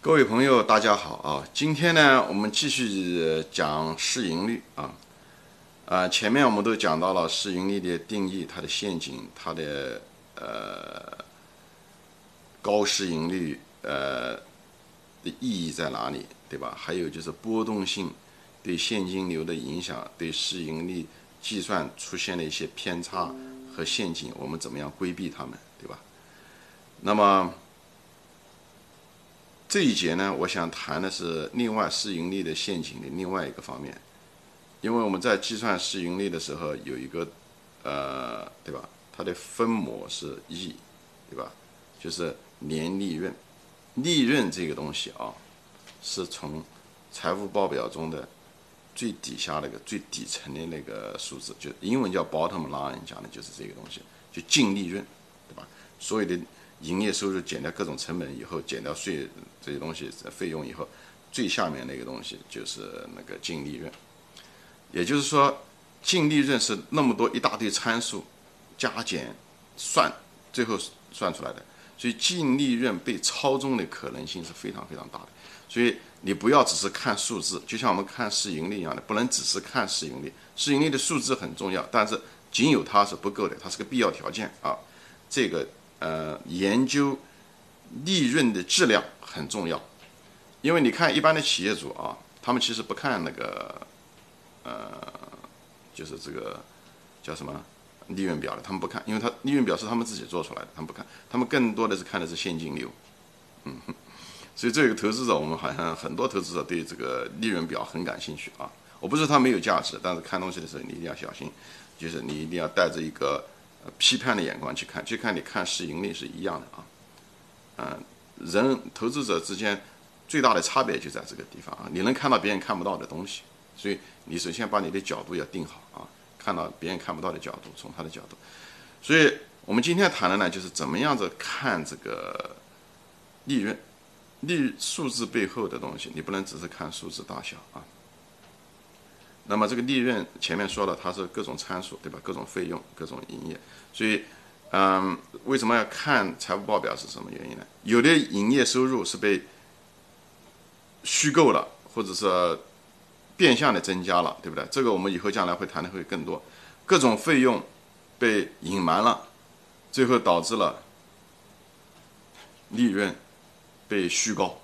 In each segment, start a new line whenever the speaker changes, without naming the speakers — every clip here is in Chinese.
各位朋友，大家好啊！今天呢，我们继续讲市盈率啊。啊，前面我们都讲到了市盈率的定义，它的陷阱，它的呃高市盈率呃的意义在哪里，对吧？还有就是波动性对现金流的影响，对市盈率计算出现的一些偏差和陷阱，我们怎么样规避它们，对吧？那么。这一节呢，我想谈的是另外市盈率的陷阱的另外一个方面，因为我们在计算市盈率的时候有一个，呃，对吧？它的分母是 E，对吧？就是年利润，利润这个东西啊，是从财务报表中的最底下那个最底层的那个数字，就英文叫 bottom line，讲的就是这个东西，就净利润，对吧？所有的。营业收入减掉各种成本以后，减掉税这些东西费用以后，最下面那个东西就是那个净利润。也就是说，净利润是那么多一大堆参数加减算，最后算出来的。所以净利润被操纵的可能性是非常非常大的。所以你不要只是看数字，就像我们看市盈率一样的，不能只是看市盈率。市盈率的数字很重要，但是仅有它是不够的，它是个必要条件啊。这个。呃，研究利润的质量很重要，因为你看一般的企业主啊，他们其实不看那个，呃，就是这个叫什么利润表的，他们不看，因为他利润表是他们自己做出来的，他们不看，他们更多的是看的是现金流，嗯，所以这个投资者，我们好像很多投资者对这个利润表很感兴趣啊。我不是他没有价值，但是看东西的时候你一定要小心，就是你一定要带着一个。批判的眼光去看，就看你看市盈率是一样的啊，嗯，人投资者之间最大的差别就在这个地方啊，你能看到别人看不到的东西，所以你首先把你的角度要定好啊，看到别人看不到的角度，从他的角度，所以我们今天谈的呢，就是怎么样子看这个利润，利数字背后的东西，你不能只是看数字大小啊。那么这个利润前面说了，它是各种参数，对吧？各种费用，各种营业。所以，嗯，为什么要看财务报表是什么原因呢？有的营业收入是被虚构了，或者是变相的增加了，对不对？这个我们以后将来会谈的会更多。各种费用被隐瞒了，最后导致了利润被虚高，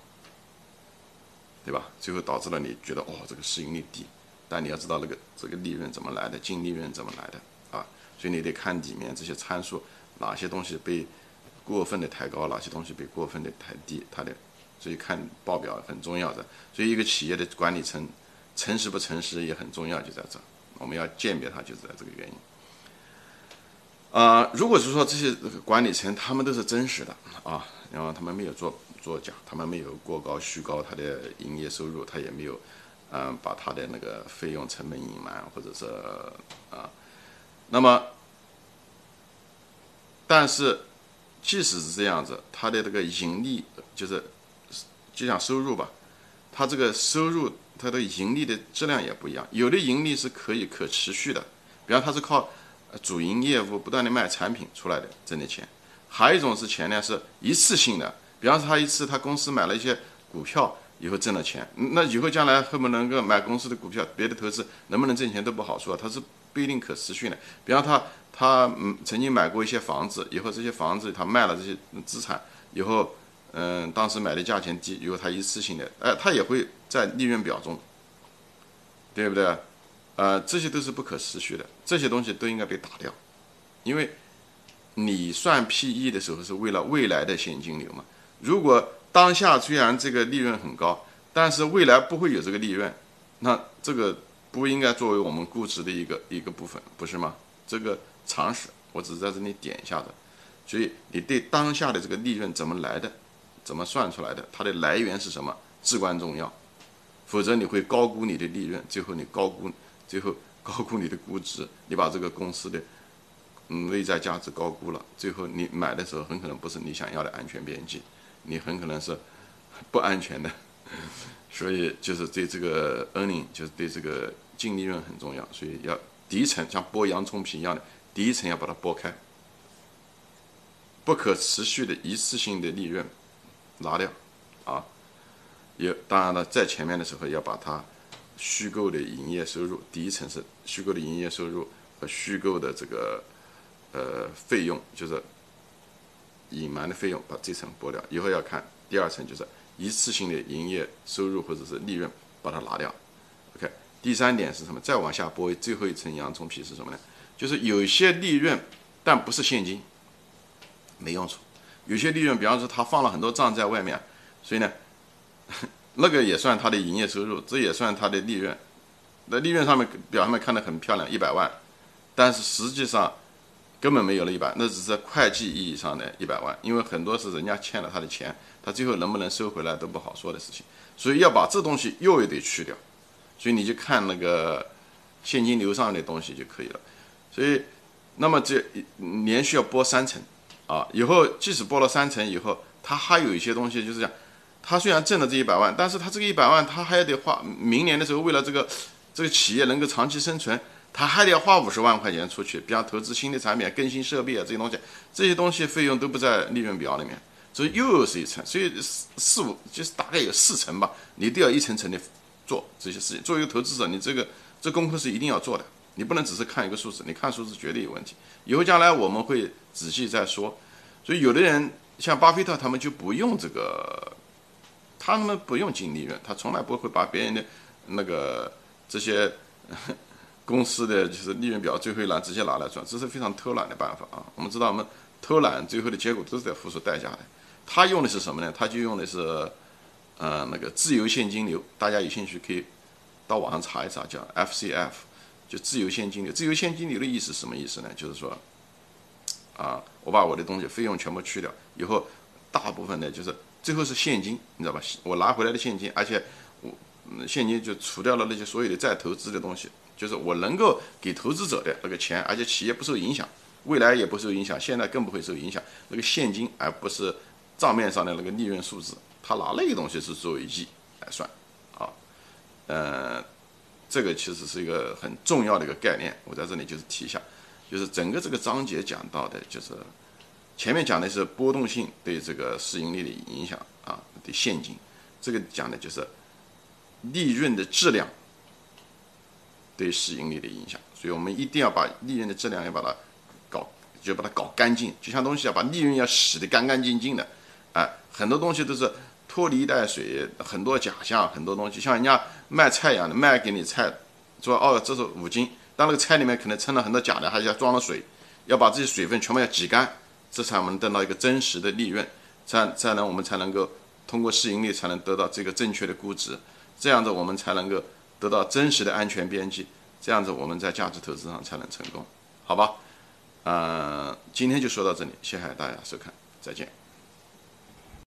对吧？最后导致了你觉得哦，这个市盈率低。但你要知道那个这个利润怎么来的，净利润怎么来的啊？所以你得看里面这些参数，哪些东西被过分的抬高，哪些东西被过分的抬低，它的所以看报表很重要的。所以一个企业的管理层诚实不诚实也很重要，就在这，我们要鉴别它就是在这个原因。啊，如果是说这些管理层他们都是真实的啊，然后他们没有做作假，他们没有过高虚高他的营业收入，他也没有。嗯，把他的那个费用成本隐瞒，或者是啊，那么，但是即使是这样子，他的这个盈利就是就像收入吧，他这个收入它的盈利的质量也不一样，有的盈利是可以可持续的，比方他是靠主营业务不断的卖产品出来的挣的钱，还有一种是钱呢是一次性的，比方说他一次他公司买了一些股票。以后挣了钱，那以后将来会不能够买公司的股票？别的投资能不能挣钱都不好说，它是不一定可持续的。比方他他嗯曾经买过一些房子，以后这些房子他卖了这些资产以后，嗯当时买的价钱低，以后他一次性的，哎他也会在利润表中，对不对？呃这些都是不可持续的，这些东西都应该被打掉，因为你算 PE 的时候是为了未来的现金流嘛，如果。当下虽然这个利润很高，但是未来不会有这个利润，那这个不应该作为我们估值的一个一个部分，不是吗？这个常识，我只是在这里点一下的。所以你对当下的这个利润怎么来的，怎么算出来的，它的来源是什么，至关重要。否则你会高估你的利润，最后你高估，最后高估你的估值，你把这个公司的嗯内在价值高估了，最后你买的时候很可能不是你想要的安全边际。你很可能是不安全的，所以就是对这个 earning，就是对这个净利润很重要，所以要第一层像剥洋葱皮一样的，第一层要把它剥开，不可持续的一次性的利润拿掉，啊，也当然了，在前面的时候要把它虚构的营业收入，第一层是虚构的营业收入和虚构的这个呃费用，就是隐瞒的费用，把这层剥掉。以后要看第二层，就是一次性的营业收入或者是利润，把它拿掉。OK，第三点是什么？再往下剥最后一层洋葱皮是什么呢？就是有些利润，但不是现金，没用处。有些利润，比方说他放了很多账在外面，所以呢。那个也算他的营业收入，这也算他的利润。那利润上面表面看得很漂亮，一百万，但是实际上根本没有了一百，那只是会计意义上的一百万，因为很多是人家欠了他的钱，他最后能不能收回来都不好说的事情。所以要把这东西又得去掉，所以你就看那个现金流上的东西就可以了。所以，那么这连续要拨三层啊，以后即使拨了三层以后，他还有一些东西就是讲。他虽然挣了这一百万，但是他这个一百万，他还得花。明年的时候，为了这个这个企业能够长期生存，他还得要花五十万块钱出去，比方投资新的产品、更新设备啊这些东西，这些东西费用都不在利润表里面，所以又是一层，所以四四五就是大概有四层吧，你都要一层层的做这些事情。作为一个投资者，你这个这功课是一定要做的，你不能只是看一个数字，你看数字绝对有问题。以后将来我们会仔细再说。所以有的人像巴菲特他们就不用这个。他们不用净利润，他从来不会把别人的那个这些公司的就是利润表最后一栏直接拿来算，这是非常偷懒的办法啊。我们知道，我们偷懒最后的结果都是在付出代价的。他用的是什么呢？他就用的是呃那个自由现金流，大家有兴趣可以到网上查一查，叫 FCF，就自由现金流。自由现金流的意思什么意思呢？就是说啊，我把我的东西费用全部去掉以后，大部分呢就是。最后是现金，你知道吧？我拿回来的现金，而且我现金就除掉了那些所有的再投资的东西，就是我能够给投资者的那个钱，而且企业不受影响，未来也不受影响，现在更不会受影响。那个现金，而不是账面上的那个利润数字，他拿那个东西是作为亿来算，啊，呃，这个其实是一个很重要的一个概念，我在这里就是提一下，就是整个这个章节讲到的就是。前面讲的是波动性对这个市盈率的影响啊，对现金，这个讲的就是利润的质量对市盈率的影响，所以我们一定要把利润的质量要把它搞，就把它搞干净，就像东西要把利润要洗得干干净净的，哎，很多东西都是拖泥带水，很多假象，很多东西像人家卖菜一样的，卖给你菜说哦这是五斤，但那个菜里面可能掺了很多假的，还要装了水，要把这些水分全部要挤干。这才我们得到一个真实的利润，这样这样呢，我们才能够通过市盈率才能得到这个正确的估值，这样子我们才能够得到真实的安全边际，这样子我们在价值投资上才能成功，好吧？嗯，今天就说到这里，谢谢大家收看，再见。